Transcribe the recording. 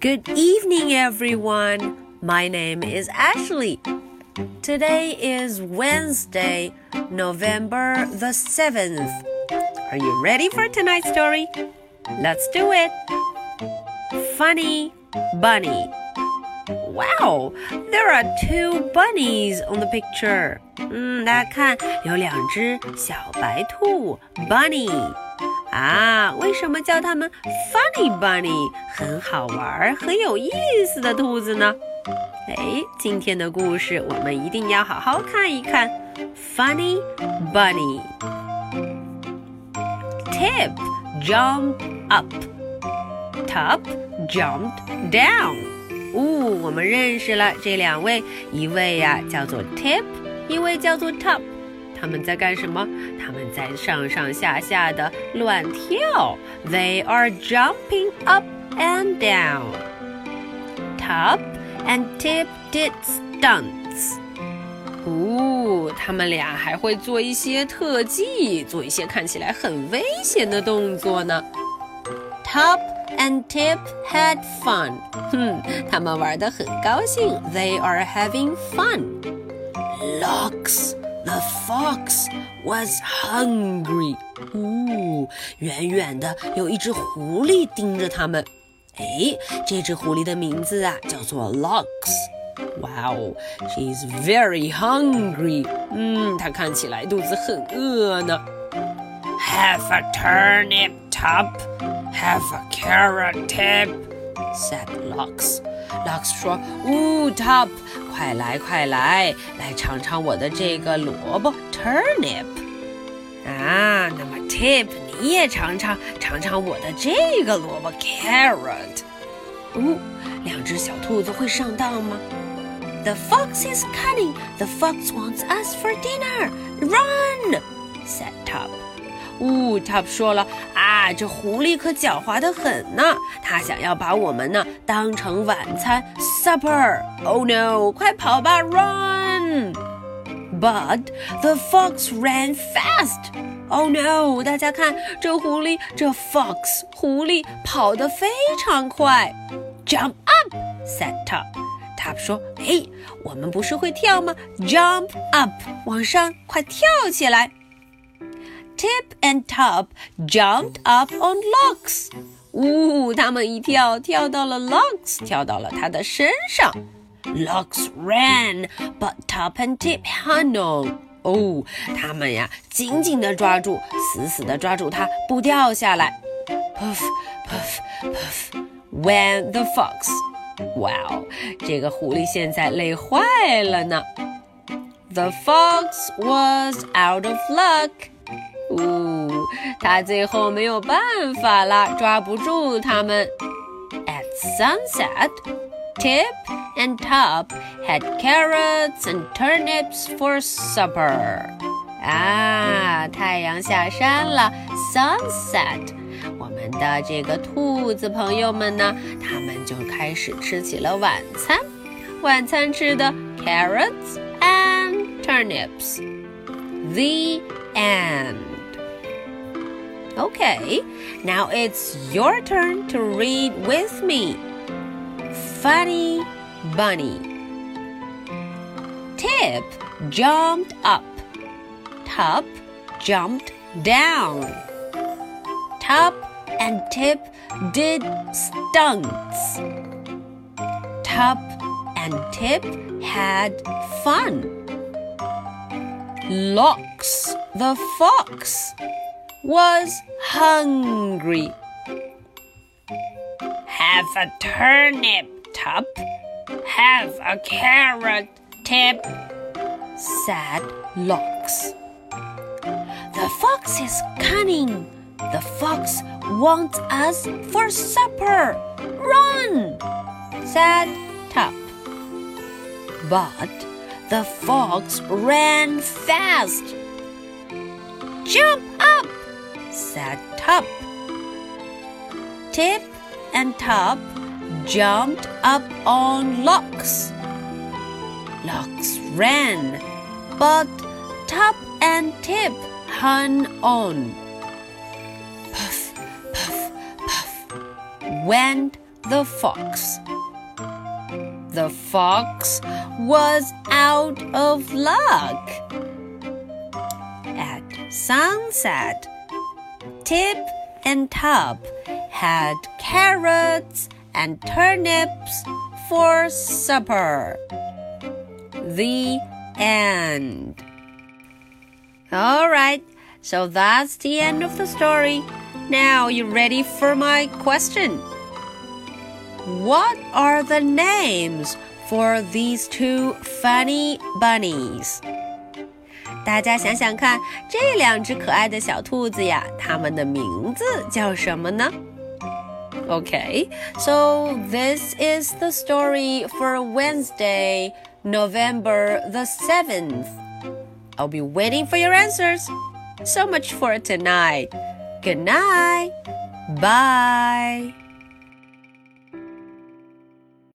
Good evening, everyone. My name is Ashley. Today is Wednesday, November the 7th. Are you ready for tonight's story? Let's do it. Funny Bunny. Wow, there are two bunnies on the picture. 嗯，大家看，有两只小白兔 bunny。 啊，为什么叫它们 Funny Bunny？很好玩，很有意思的兔子呢？哎，今天的故事我们一定要好好看一看。Funny Bunny。Tip jump up. Top jumped down. 哦，我们认识了这两位，一位呀叫做 Tip，一位叫做 Top。他们在干什么？他们在上上下下的乱跳。They are jumping up and down. Top and Tip did stunts. 哦，他们俩还会做一些特技，做一些看起来很危险的动作呢。Top and Tip had fun. 哼，他们玩得很高兴。They are having fun. Looks. The fox was hungry. 哦，远远的有一只狐狸盯着他们。哎，这只狐狸的名字啊叫做 Lux。Wow, she's very hungry. 嗯，她看起来肚子很饿呢。Have a turnip top, have a carrot tip, said Lux. Lux 说：“呜，Top，快来快来，来尝尝我的这个萝卜 turnip。啊，那么 Tip，你也尝尝，尝尝我的这个萝卜 carrot。哦，两只小兔子会上当吗？The fox is cunning. The fox wants us for dinner. Run! said Top. 呜，Top 说了啊，这狐狸可狡猾的很呢，它想要把我们呢当成晚餐 supper。Oh no，快跑吧，run！But the fox ran fast. Oh no！大家看，这狐狸，这 fox 狐狸跑得非常快。Jump up，said Top。Top 说：“嘿，我们不是会跳吗？Jump up，往上，快跳起来。” Tip and Top jumped up on Lux。呜，他们一跳，跳到了 Lux，跳到了他的身上。Lux ran, but Top and Tip hung on。哦，他们呀，紧紧地抓住，死死地抓住它，不掉下来。Puff, puff, puff, went the fox。哇哦，这个狐狸现在累坏了呢。The fox was out of luck。 呜，他最后没有办法了，抓不住他们。At sunset, Tip and Top had carrots and turnips for supper. 啊，太阳下山了，sunset。我们的这个兔子朋友们呢，他们就开始吃起了晚餐。晚餐吃的 carrots and turnips. The end. Okay, now it's your turn to read with me. Funny Bunny. Tip jumped up. Top jumped down. Top and Tip did stunts. Top and Tip had fun. Locks the fox was hungry. Have a turnip, Top. Have a carrot, Tip, said Locks. The fox is cunning. The fox wants us for supper. Run, said Top. But the fox ran fast. Jump said Top. Tip and Top jumped up on Locks. Locks ran, but Top and Tip hung on. Puff, puff, puff went the fox. The fox was out of luck. At sunset, Tip and Top had carrots and turnips for supper. The end. All right, so that's the end of the story. Now, you ready for my question? What are the names for these two funny bunnies? 大家想想看，这两只可爱的小兔子呀，它们的名字叫什么呢？Okay, so this is the story for Wednesday, November the 7th. I'll be waiting for your answers. So much for tonight. Good night. Bye.